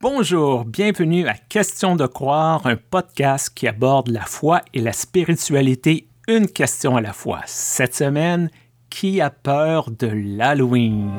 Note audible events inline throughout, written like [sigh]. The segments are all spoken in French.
Bonjour, bienvenue à Question de croire, un podcast qui aborde la foi et la spiritualité une question à la fois. Cette semaine, qui a peur de l'Halloween?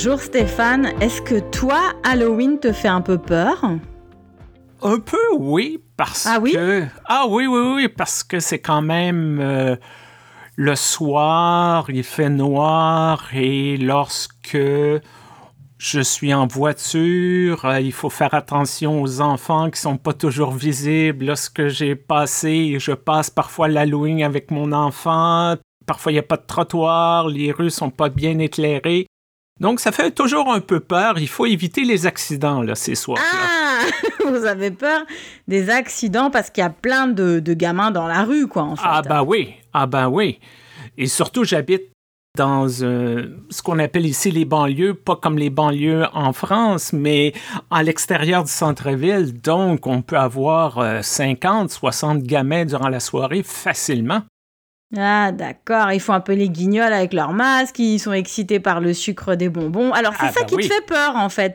Bonjour Stéphane, est-ce que toi, Halloween te fait un peu peur? Un peu, oui, parce ah oui? que... Ah oui, oui, oui, parce que c'est quand même euh, le soir, il fait noir et lorsque je suis en voiture, euh, il faut faire attention aux enfants qui sont pas toujours visibles. Lorsque j'ai passé, je passe parfois l'Halloween avec mon enfant. Parfois, il n'y a pas de trottoir, les rues sont pas bien éclairées. Donc, ça fait toujours un peu peur. Il faut éviter les accidents, là, ces soirs. Ah [laughs] Vous avez peur des accidents parce qu'il y a plein de, de, gamins dans la rue, quoi, en fait. Ah, ben oui. Ah, ben oui. Et surtout, j'habite dans euh, ce qu'on appelle ici les banlieues, pas comme les banlieues en France, mais à l'extérieur du centre-ville. Donc, on peut avoir euh, 50, 60 gamins durant la soirée facilement. Ah, d'accord. Ils font un peu les guignols avec leur masque, ils sont excités par le sucre des bonbons. Alors, c'est Ah, ça bah qui oui. te fait peur, en fait.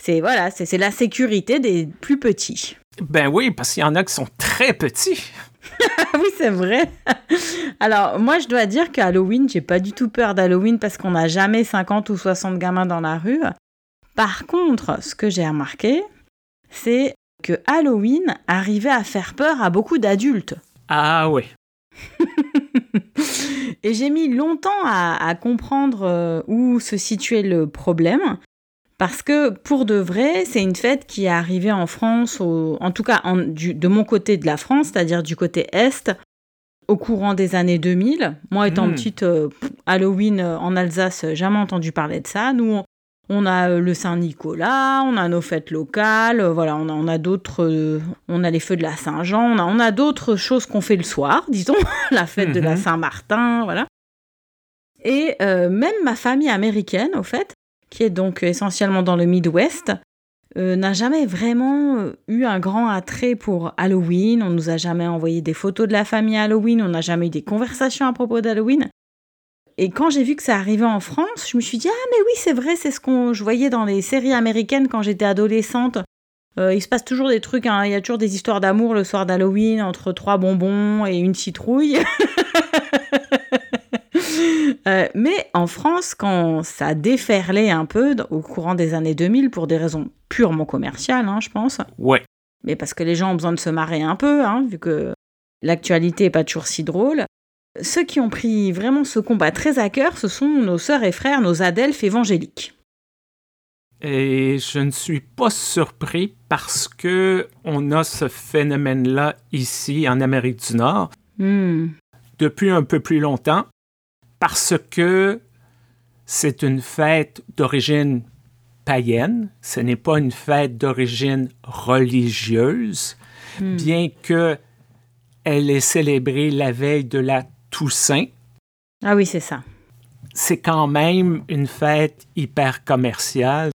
C'est voilà, c'est la sécurité des plus petits. Ben oui, parce qu'il y en a qui sont très petits. [laughs] Oui, c'est vrai. Alors, moi, je dois dire qu'à Halloween, j'ai pas du tout peur d'Halloween parce qu'on n'a jamais 50 ou 60 gamins dans la rue. Par contre, ce que j'ai remarqué, c'est que Halloween arrivait à faire peur à beaucoup d'adultes. Ah oui. [laughs] [laughs] Et j'ai mis longtemps à, à comprendre euh, où se situait le problème. Parce que pour de vrai, c'est une fête qui est arrivée en France, au- en tout cas en- du- de mon côté de la France, c'est-à-dire du côté Est, au courant des années 2000. Moi, étant Hmm. petite, euh, Halloween euh, en Alsace, jamais entendu parler de ça. Nous, on, on a euh, le Saint-Nicolas, on a nos fêtes locales, euh, voilà, on a, on a d'autres, euh, on a les feux de la Saint-Jean, on a, on a d'autres choses qu'on fait le soir, [laughs] disons, la fête de la Mhm. Saint-Martin, voilà. Et euh, même ma famille américaine, au fait, qui est donc essentiellement dans le Midwest, euh, n'a jamais vraiment eu un grand attrait pour Halloween. On nous a jamais envoyé des photos de la famille Halloween, on n'a jamais eu des conversations à propos d'Halloween. Et quand j'ai vu que ça arrivait en France, je me suis dit ah mais oui c'est vrai, c'est ce qu'on je voyais dans les séries américaines quand j'étais adolescente. Euh, il se passe toujours des trucs, hein. il y a toujours des histoires d'amour le soir d'Halloween entre trois bonbons et une citrouille. [laughs] Euh, mais en France, quand ça déferlait un peu au courant des années 2000 pour des raisons purement commerciales, hein, je pense, Ouais. mais parce que les gens ont besoin de se marrer un peu, hein, vu que l'actualité n'est pas toujours si drôle. Ceux qui ont pris vraiment ce combat très à cœur, ce sont nos sœurs et frères, nos adelphes évangéliques. Et je ne suis pas surpris parce que on a ce phénomène-là ici en Amérique du Nord Hmm. depuis un peu plus longtemps parce que c'est une fête d'origine païenne, ce n'est pas une fête d'origine religieuse, Hmm. bien que elle est célébrée la veille de la Toussaint. Ah oui, c'est ça. c'est quand même une fête hyper commerciale.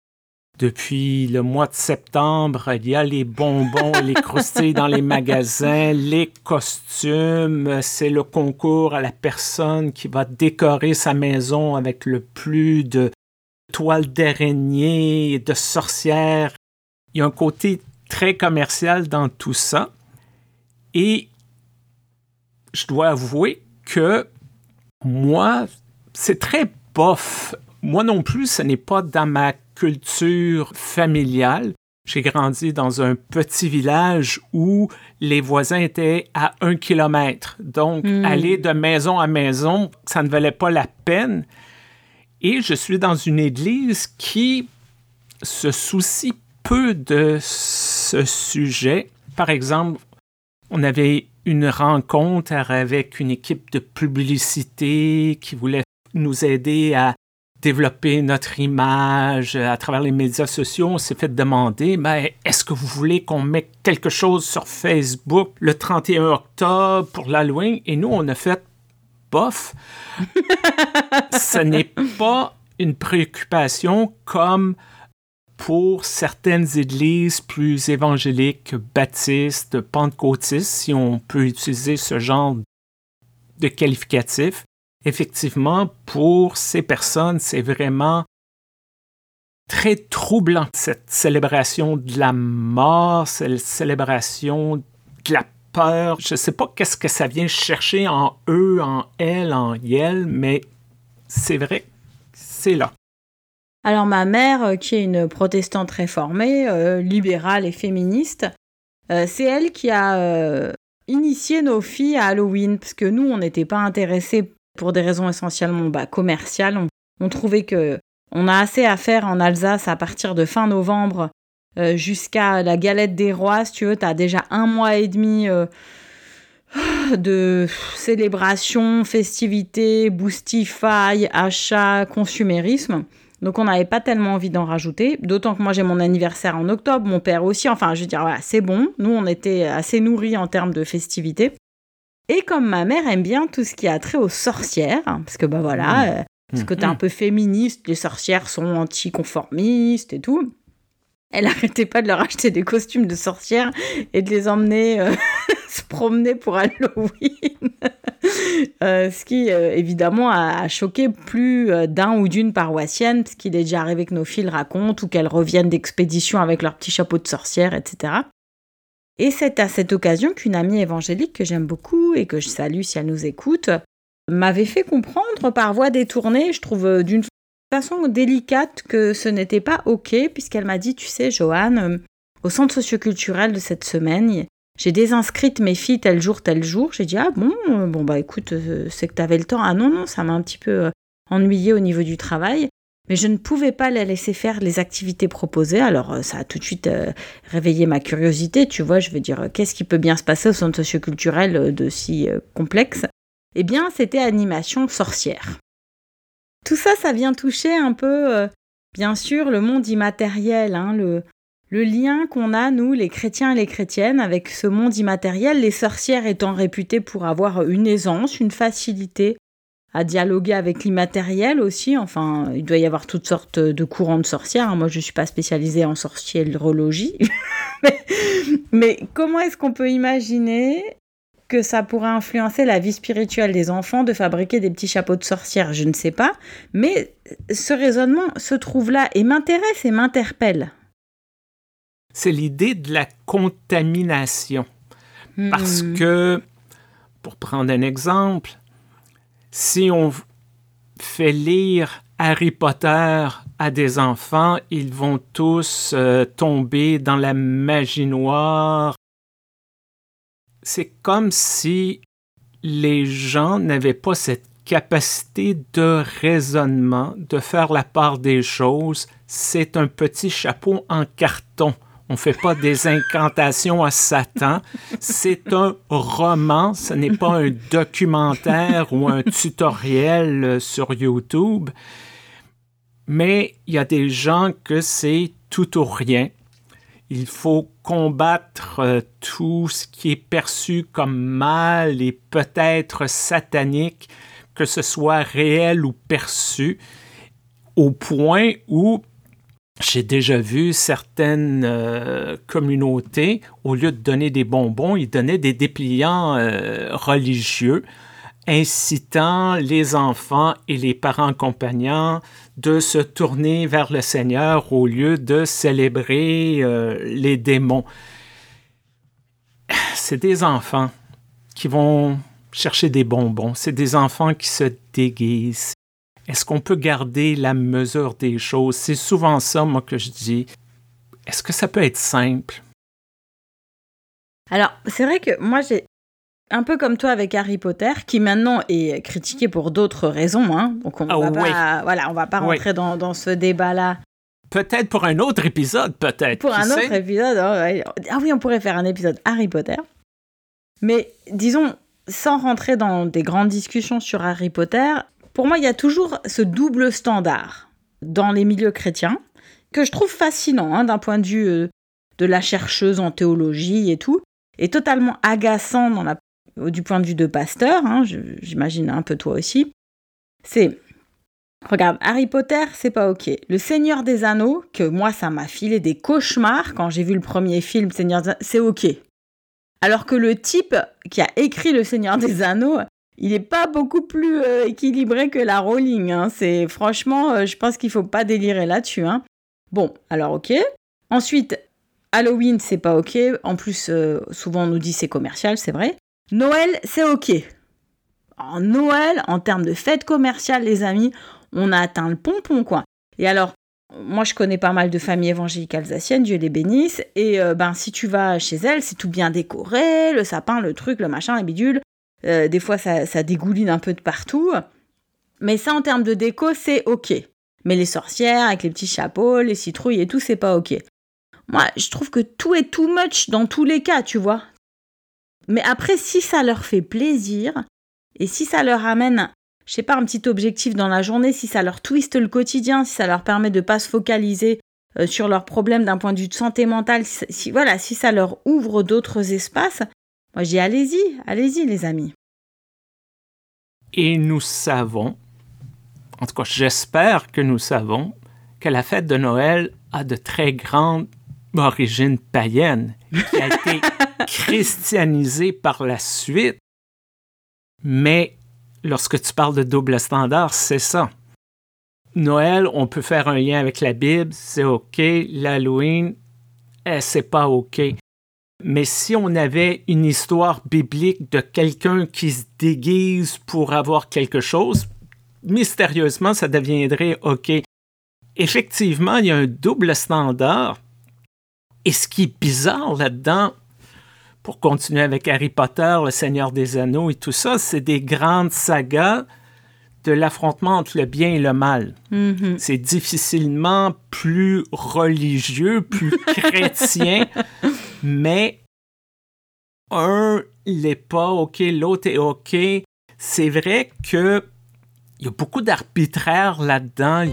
Depuis le mois de septembre, il y a les bonbons les croustilles dans les magasins, les costumes, c'est le concours à la personne qui va décorer sa maison avec le plus de toiles d'araignée et de sorcières. Il y a un côté très commercial dans tout ça. Et je dois avouer que moi, c'est très bof. Moi non plus, ce n'est pas dans ma culture familiale. J'ai grandi dans un petit village où les voisins étaient à un kilomètre. Donc, Hmm. aller de maison à maison, ça ne valait pas la peine. Et je suis dans une église qui se soucie peu de ce sujet. Par exemple, on avait une rencontre avec une équipe de publicité qui voulait nous aider à développer notre image à travers les médias sociaux. On s'est fait demander, ben, est-ce que vous voulez qu'on mette quelque chose sur Facebook le 31 octobre pour l'Halloween? Et nous, on a fait, bof, [laughs] ce n'est pas une préoccupation comme pour certaines églises plus évangéliques, baptistes, pentecôtistes, si on peut utiliser ce genre de qualificatif. Effectivement, pour ces personnes, c'est vraiment très troublant cette célébration de la mort, cette célébration de la peur. Je ne sais pas qu'est-ce que ça vient chercher en eux, en elle, en elle, mais c'est vrai, c'est là. Alors ma mère, euh, qui est une protestante réformée, euh, libérale et féministe, euh, c'est elle qui a initié nos filles à Halloween, parce que nous, on n'était pas intéressés pour des raisons essentiellement bah, commerciales. On, trouvait que on a assez à faire en Alsace à partir de fin novembre jusqu'à la galette des rois. Si tu veux, tu as déjà un mois et demi de célébrations, festivités, boostify, achats, consumérisme. Donc on n'avait pas tellement envie d'en rajouter, d'autant que moi j'ai mon anniversaire en octobre, mon père aussi, enfin je veux dire, voilà, c'est bon, nous on était assez nourris en termes de festivités. Et comme ma mère aime bien tout ce qui a trait aux sorcières, hein, parce que bah voilà, mmh. euh, parce que t'es un mmh. peu féministe, les sorcières sont anticonformistes et tout, elle arrêtait pas de leur acheter des costumes de sorcières et de les emmener euh, [laughs] se promener pour Halloween. [laughs] Euh, ce qui, euh, évidemment, a, choqué plus d'un ou d'une paroissienne, parce qu'il est déjà arrivé que nos filles racontent ou qu'elles reviennent d'expédition avec leur petit chapeau de sorcière, etc. Et c'est à cette occasion qu'une amie évangélique que j'aime beaucoup et que je salue si elle nous écoute, m'avait fait comprendre par voie détournée, je trouve d'une façon délicate que ce n'était pas OK, puisqu'elle m'a dit, tu sais, Joanne, euh, au centre socioculturel de cette semaine, j'ai désinscrite mes filles tel jour, tel jour. J'ai dit, ah bon, euh, bon bah écoute, euh, c'est que tu avais le temps. Ah non, non, ça m'a un petit peu ennuyé au niveau du travail. Mais je ne pouvais pas les laisser faire les activités proposées. Alors ça a tout de suite réveillé ma curiosité. Tu vois, je veux dire, qu'est-ce qui peut bien se passer au centre socioculturel de si complexe? Eh bien, c'était animation sorcière. Tout ça, ça vient toucher un peu, euh, bien sûr, le monde immatériel, hein, le, le lien qu'on a, nous, les chrétiens et les chrétiennes, avec ce monde immatériel, les sorcières étant réputées pour avoir une aisance, une facilité à dialoguer avec l'immatériel aussi. Enfin, il doit y avoir toutes sortes de courants de sorcières. Hein. Moi, je ne suis pas spécialisée en sorcièrologie. [laughs] mais, mais comment est-ce qu'on peut imaginer que ça pourrait influencer la vie spirituelle des enfants de fabriquer des petits chapeaux de sorcière Je ne sais pas. Mais ce raisonnement se trouve là et m'intéresse et m'interpelle. C'est l'idée de la contamination. Parce hmm. que, pour prendre un exemple, si on fait lire Harry Potter à des enfants, ils vont tous euh, tomber dans la magie noire, c'est comme si les gens n'avaient pas cette capacité de raisonnement, de faire la part des choses. C'est un petit chapeau en carton. On ne fait pas des [laughs] incantations à Satan. C'est un roman, ce n'est pas un documentaire ou un tutoriel sur YouTube. Mais il y a des gens que c'est tout ou rien il faut combattre euh, tout ce qui est perçu comme mal et peut-être satanique, que ce soit réel ou perçu, au point où j'ai déjà vu certaines euh, communautés, au lieu de donner des bonbons, ils donnaient des dépliants euh, religieux incitant les enfants et les parents accompagnants de se tourner vers le Seigneur au lieu de célébrer euh, les démons. C'est des enfants qui vont chercher des bonbons, c'est des enfants qui se déguisent. Est-ce qu'on peut garder la mesure des choses? C'est souvent ça, moi, que je dis. Est-ce que ça peut être simple? Alors, c'est vrai que moi, j'ai un peu comme toi avec Harry Potter, qui maintenant est critiqué pour d'autres raisons. Hein. Donc on oh, va pas, voilà, on va pas rentrer dans, ce débat-là. Peut-être pour un autre épisode, peut-être. Pour un autre épisode. Oh, ah oui, on pourrait faire un épisode Harry Potter. Mais disons, sans rentrer dans des grandes discussions sur Harry Potter, pour moi, il y a toujours ce double standard dans les milieux chrétiens que je trouve fascinant hein, d'un point de vue euh, de la chercheuse en théologie et tout, et totalement agaçant dans la du point de vue de pasteur, hein, j'imagine un peu toi aussi, c'est Regarde, Harry Potter, c'est pas ok. Le Seigneur des Anneaux, que moi ça m'a filé des cauchemars quand j'ai vu le premier film Seigneur des Anneaux, c'est ok. Alors que le type qui a écrit Le Seigneur des Anneaux, il n'est pas beaucoup plus euh, équilibré que la Rowling. Hein. C'est franchement, euh, je pense qu'il faut pas délirer là-dessus. Hein. Bon, alors ok. Ensuite, Halloween, c'est pas ok. En plus, euh, souvent on nous dit c'est commercial, c'est vrai. Noël, c'est ok. En Noël, en termes de fête commerciale, les amis, on a atteint le pompon, quoi. Et alors, moi, je connais pas mal de familles évangéliques alsaciennes, Dieu les bénisse. Et euh, ben, si tu vas chez elles, c'est tout bien décoré, le sapin, le truc, le machin, les bidules. Euh, des fois, ça, ça dégouline un peu de partout. Mais ça, en termes de déco, c'est ok. Mais les sorcières avec les petits chapeaux, les citrouilles et tout, c'est pas ok. Moi, je trouve que tout est too much dans tous les cas, tu vois. Mais après, si ça leur fait plaisir, et si ça leur amène je sais pas, un petit objectif dans la journée, si ça leur twiste le quotidien, si ça leur permet de pas se focaliser euh, sur leurs problèmes d'un point de vue de santé mentale, si, voilà, si ça leur ouvre d'autres espaces, moi j'ai allez-y, allez-y les amis. Et nous savons, en tout cas j'espère que nous savons, que la fête de Noël a de très grandes origines païennes, qui a été [laughs] christianisée par la suite, mais lorsque tu parles de double standard, c'est ça. Noël, on peut faire un lien avec la Bible, c'est OK. L'Halloween, eh, c'est pas OK. Mais si on avait une histoire biblique de quelqu'un qui se déguise pour avoir quelque chose, mystérieusement, ça deviendrait OK. Effectivement, il y a un double standard. Et ce qui est bizarre là-dedans, pour continuer avec Harry Potter, Le Seigneur des Anneaux et tout ça, c'est des grandes sagas de l'affrontement entre le bien et le mal. Mm-hmm. C'est difficilement plus religieux, plus [laughs] chrétien, mais un n'est pas OK, l'autre est OK. C'est vrai que il y a beaucoup d'arbitraire là-dedans.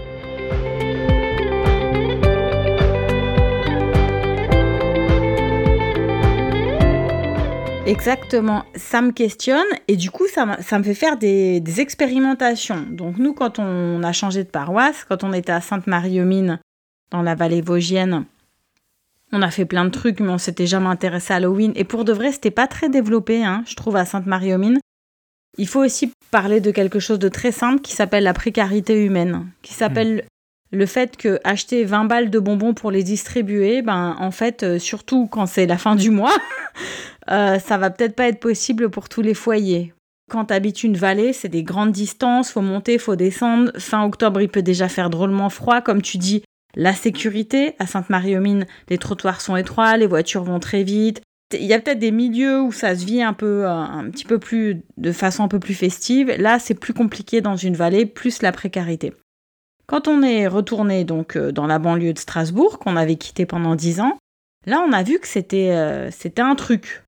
Exactement, ça me questionne et du coup ça, me fait faire des, expérimentations. Donc nous quand on a changé de paroisse, quand on était à Sainte-Marie-aux-Mines dans la vallée vosgienne, on a fait plein de trucs mais on s'était jamais intéressé à Halloween et pour de vrai c'était pas très développé hein, je trouve à Sainte-Marie-aux-Mines. Il faut aussi parler de quelque chose de très simple qui s'appelle la précarité humaine, qui s'appelle le fait que acheter 20 balles de bonbons pour les distribuer, ben en fait, euh, surtout quand c'est la fin du mois, [laughs] euh, ça va peut-être pas être possible pour tous les foyers. Quand tu habites une vallée, c'est des grandes distances, faut monter, faut descendre. Fin octobre, il peut déjà faire drôlement froid, comme tu dis. La sécurité, à Sainte-Marie-aux-Mines, les trottoirs sont étroits, les voitures vont très vite. Il y a peut-être des milieux où ça se vit un peu, euh, un petit peu plus, de façon un peu plus festive. Là, c'est plus compliqué dans une vallée, plus la précarité. Quand on est retourné donc euh, dans la banlieue de Strasbourg, qu'on avait quitté pendant dix ans, là on a vu que c'était euh, c'était un truc.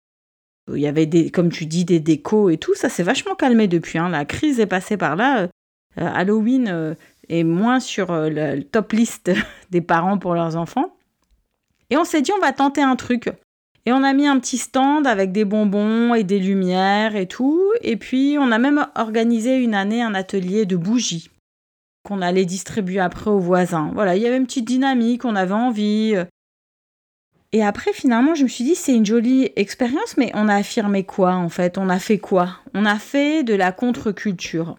Il y avait des, comme tu dis, des décos et tout. Ça s'est vachement calmé depuis. Hein. La crise est passée par là. Euh, Halloween est moins sur le, top list [laughs] des parents pour leurs enfants. Et on s'est dit, on va tenter un truc. Et on a mis un petit stand avec des bonbons et des lumières et tout. Et puis, on a même organisé une année un atelier de bougies qu'on allait distribuer après aux voisins. Voilà, il y avait une petite dynamique, on avait envie. Et après, finalement, je me suis dit, c'est une jolie expérience, mais on a affirmé quoi, en fait? On a fait quoi? On a fait de la contre-culture.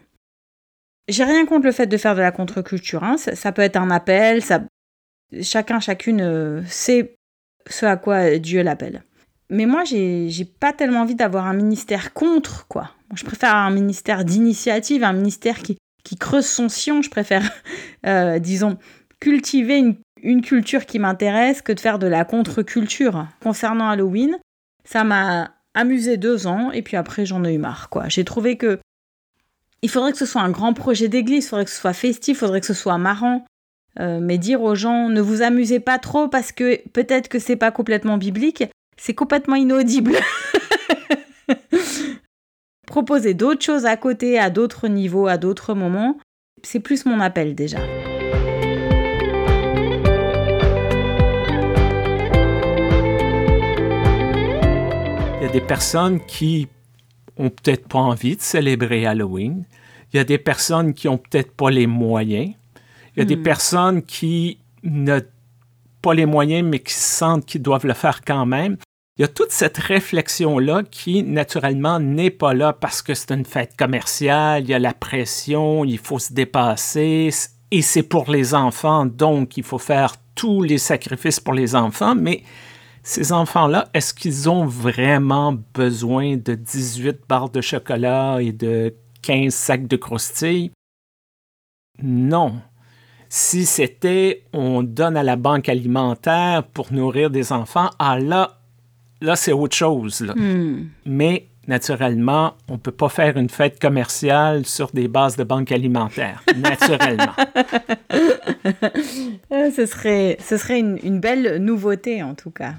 J'ai rien contre le fait de faire de la contre-culture. Hein. Ça, peut être un appel, ça... chacun, chacune euh, sait ce à quoi Dieu l'appelle. Mais moi, j'ai pas tellement envie d'avoir un ministère contre, quoi. Je préfère un ministère d'initiative, un ministère qui, qui creuse son sillon. Je préfère, [laughs] euh, disons, cultiver une, culture qui m'intéresse que de faire de la contre-culture. Concernant Halloween, ça m'a amusé deux ans et puis après j'en ai eu marre. quoi. J'ai trouvé que il faudrait que ce soit un grand projet d'église, il faudrait que ce soit festif, il faudrait que ce soit marrant. Euh, mais dire aux gens ne vous amusez pas trop parce que peut-être que c'est pas complètement biblique, c'est complètement inaudible. [laughs] proposer d'autres choses à côté, à d'autres niveaux, à d'autres moments, c'est plus mon appel déjà. Il y a des personnes qui ont peut-être pas envie de célébrer Halloween. Il y a des personnes qui ont peut-être pas les moyens. Il y a des Hmm. personnes qui n'ont pas les moyens, mais qui sentent qu'ils doivent le faire quand même. Il y a toute cette réflexion-là qui, naturellement, n'est pas là parce que c'est une fête commerciale, il y a la pression, il faut se dépasser, et c'est pour les enfants, donc il faut faire tous les sacrifices pour les enfants, mais ces enfants-là, est-ce qu'ils ont vraiment besoin de 18 barres de chocolat et de 15 sacs de croustilles? Non. Si c'était on donne à la banque alimentaire pour nourrir des enfants, ah là, là c'est autre chose. là. Hmm. Mais naturellement, on ne peut pas faire une fête commerciale sur des bases de banque alimentaire. [laughs] Naturellement. Euh, ce serait, ce serait une, une belle nouveauté en tout cas.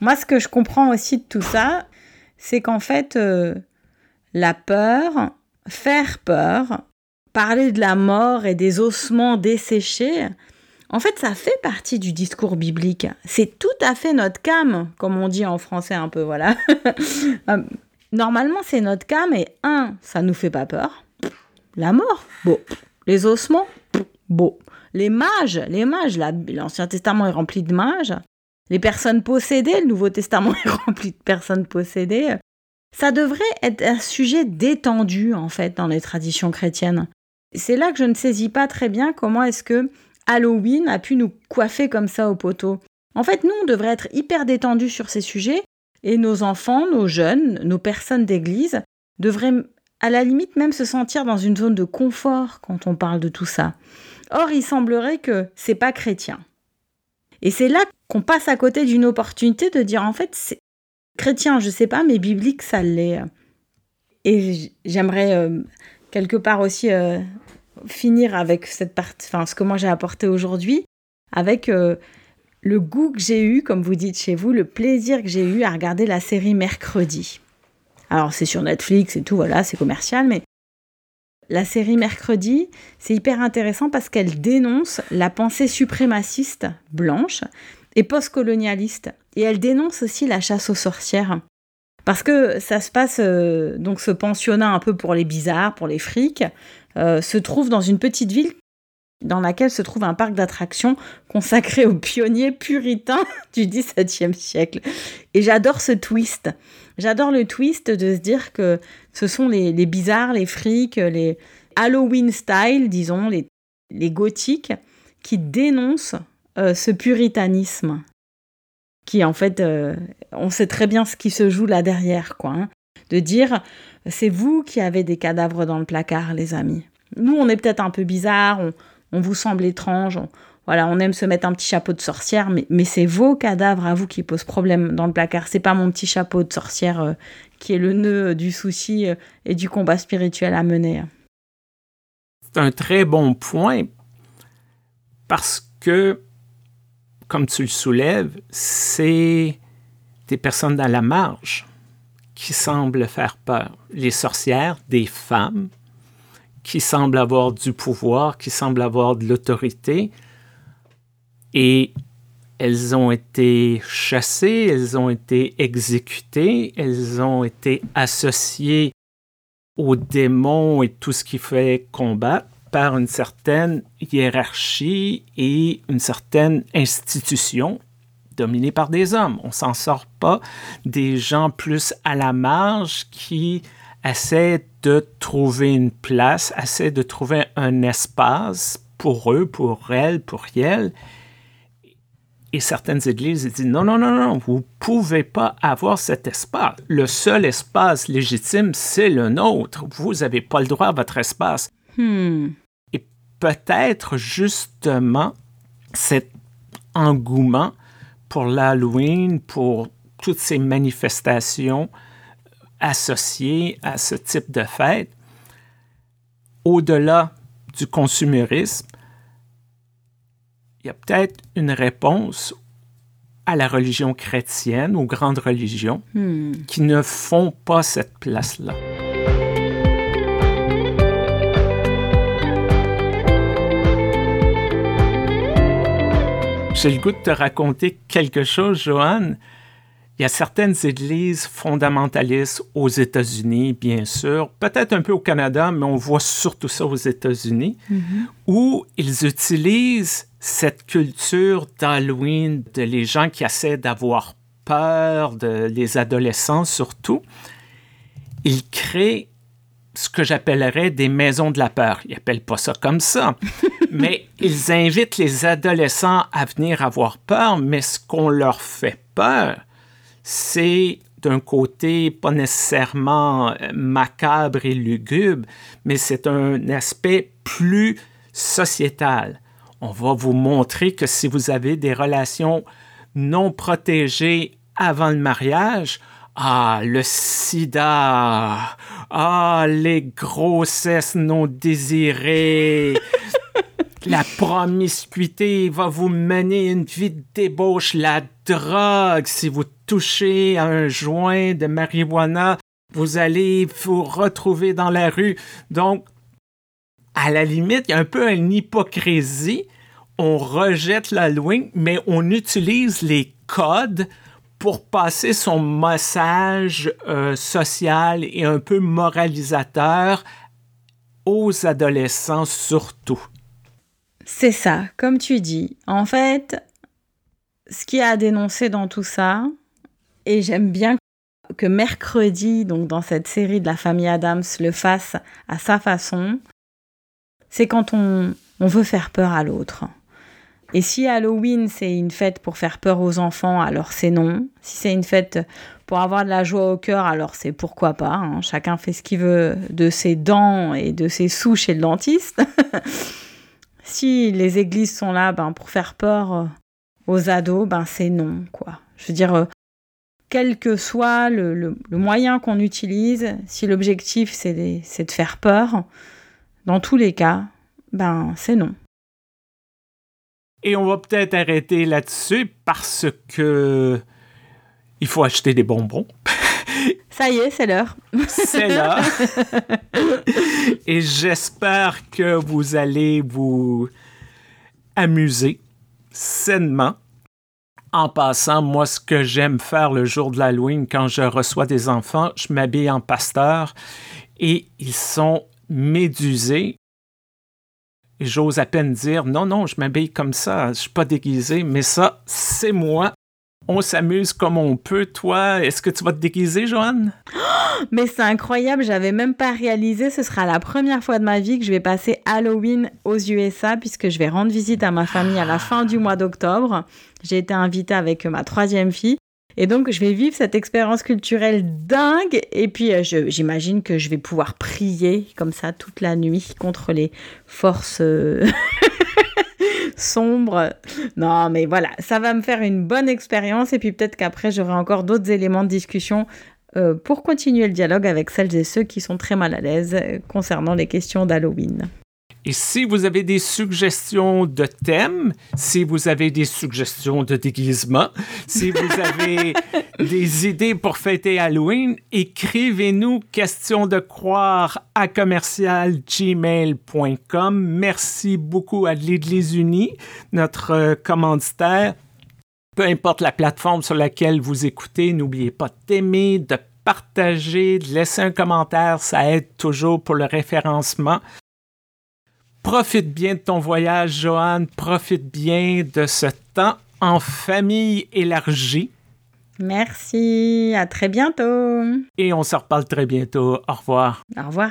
Moi, ce que je comprends aussi de tout ça, c'est qu'en fait, euh, la peur, faire peur, parler de la mort et des ossements desséchés, en fait, ça fait partie du discours biblique. C'est tout à fait notre cam, comme on dit en français un peu, voilà. [laughs] Euh, Normalement, c'est notre cam et un, ça nous fait pas peur. La mort, bon. Les ossements, bon. Les mages, les mages, la- l'Ancien Testament est rempli de mages. Les personnes possédées, le Nouveau Testament [laughs] est rempli de personnes possédées. Ça devrait être un sujet détendu, en fait, dans les traditions chrétiennes. C'est là que je ne saisis pas très bien comment est-ce que Halloween a pu nous coiffer comme ça au poteau. En fait, nous, on être hyper détendus sur ces sujets, et nos enfants, nos jeunes, nos personnes d'église devraient à la limite même se sentir dans une zone de confort quand on parle de tout ça. Or, il semblerait que c'est pas chrétien. Et c'est là qu'on passe à côté d'une opportunité de dire en fait, c'est chrétien, je sais pas, mais biblique, ça l'est. Et j'aimerais euh, quelque part aussi euh, finir avec cette partie, enfin, ce que moi j'ai apporté aujourd'hui, avec euh, le goût que j'ai eu, comme vous dites chez vous, le plaisir que j'ai eu à regarder la série Mercredi. Alors c'est sur Netflix et tout, voilà, c'est commercial, mais la série Mercredi, c'est hyper intéressant parce qu'elle dénonce la pensée suprémaciste blanche et postcolonialiste. Et elle dénonce aussi la chasse aux sorcières. Parce que ça se passe, euh, donc ce pensionnat un peu pour les bizarres, pour les frics, euh, se trouve dans une petite ville dans laquelle se trouve un parc d'attractions consacré aux pionniers puritains [laughs] du XVIIe siècle. Et j'adore ce twist. J'adore le twist de se dire que ce sont les, les bizarres, les frics, les Halloween style, disons, les, les gothiques, qui dénoncent euh, ce puritanisme. Qui en fait, euh, on sait très bien ce qui se joue là derrière, quoi. hein. De dire, c'est vous qui avez des cadavres dans le placard, les amis. Nous, on est peut-être un peu bizarres, on, on vous semble étrange, on, voilà, on aime se mettre un petit chapeau de sorcière, mais, c'est vos cadavres à vous qui posent problème dans le placard. C'est pas mon petit chapeau de sorcière euh, qui est le nœud du souci euh, et du combat spirituel à mener. C'est un très bon point parce que, comme tu le soulèves, c'est des personnes dans la marge qui semblent faire peur. Les sorcières, des femmes qui semblent avoir du pouvoir, qui semblent avoir de l'autorité, et elles ont été chassées, elles ont été exécutées, elles ont été associées aux démons et tout ce qui fait combattre par une certaine hiérarchie et une certaine institution dominée par des hommes. On s'en sort pas des gens plus à la marge qui essaient de trouver une place, essaient de trouver un espace pour eux, pour elles, pour elles. Et certaines églises disent non, non, non, non, vous pouvez pas avoir cet espace. Le seul espace légitime, c'est le nôtre. Vous n'avez pas le droit à votre espace. Hmm. Et peut-être justement cet engouement pour l'Halloween, pour toutes ces manifestations associées à ce type de fête, au-delà du consumérisme, il y a peut-être une réponse à la religion chrétienne, aux grandes religions, Hmm. qui ne font pas cette place-là. J'ai le goût de te raconter quelque chose, Joanne. Il y a certaines églises fondamentalistes aux États-Unis, bien sûr, peut-être un peu au Canada, mais on voit surtout ça aux États-Unis, où ils utilisent cette culture d'Halloween, de les gens qui essaient d'avoir peur, de les adolescents surtout. Ils créent ce que j'appellerais des maisons de la peur. Ils n'appellent pas ça comme ça, [laughs] mais ils invitent les adolescents à venir avoir peur, mais ce qu'on leur fait peur, c'est d'un côté pas nécessairement euh, macabre et lugubre, mais c'est un aspect plus sociétal. On va vous montrer que si vous avez des relations non protégées avant le mariage, ah, le sida. Ah, les grossesses non désirées. [laughs] La promiscuité va vous mener une vie de débauche. La drogue, si vous touchez à un joint de marijuana, vous allez vous retrouver dans la rue. Donc, à la limite, il y a un peu une hypocrisie. On rejette la loi, mais on utilise les codes pour passer son message euh, social et un peu moralisateur aux adolescents surtout. C'est ça, comme tu dis. En fait, ce qui a dénoncé dans tout ça, et j'aime bien que mercredi, donc dans cette série de la famille Adams, le fasse à sa façon, c'est quand on, on veut faire peur à l'autre. Et si Halloween, c'est une fête pour faire peur aux enfants, alors c'est non. Si c'est une fête pour avoir de la joie au cœur, alors c'est pourquoi pas. Hein. Chacun fait ce qu'il veut de ses dents et de ses sous chez le dentiste. [laughs] si les églises sont là ben, pour faire peur aux ados, ben c'est non, quoi. Je veux dire, quel que soit le, le moyen qu'on utilise, si l'objectif c'est de, de faire peur, dans tous les cas, ben c'est non. Et on va peut-être arrêter là-dessus parce que il faut acheter des bonbons. [laughs] Ça y est, c'est l'heure. c'est l'heure. [laughs] Et j'espère que vous allez vous amuser sainement. En passant, moi, ce que j'aime faire le jour de l'Halloween, quand je reçois des enfants, je m'habille en pasteur et ils sont médusés j'ose à peine dire non, non, je m'habille comme ça, je suis pas déguisé, mais ça, c'est moi. On s'amuse comme on peut. Toi, est-ce que tu vas te déguiser, Joanne? [gasps] mais c'est incroyable, j'avais même pas réalisé. Ce sera la première fois de ma vie que je vais passer Halloween aux USA puisque je vais rendre visite à ma famille à la fin du mois d'octobre. J'ai été invitée avec ma troisième fille. Et donc, je vais vivre cette expérience culturelle dingue. Et puis, euh, j'imagine que je vais pouvoir prier comme ça toute la nuit contre les forces euh, [laughs] sombres. Non, mais voilà, ça va me faire une bonne expérience. Et puis, peut-être qu'après, j'aurai encore d'autres éléments de discussion euh, pour continuer le dialogue avec celles et ceux qui sont très mal à l'aise concernant les questions d'Halloween. Et si vous avez des suggestions de thèmes, si vous avez des suggestions de déguisement, si vous [laughs] avez des idées pour fêter Halloween, écrivez-nous question de croire à commercialgmail.com. Merci beaucoup à l'Église unie, notre euh, commanditaire. Peu importe la plateforme sur laquelle vous écoutez, n'oubliez pas d'aimer, de partager, de laisser un commentaire, ça aide toujours pour le référencement. Profite bien de ton voyage, Joanne. Profite bien de ce temps en famille élargie. Merci. À très bientôt. Et on se reparle très bientôt. Au revoir. Au revoir.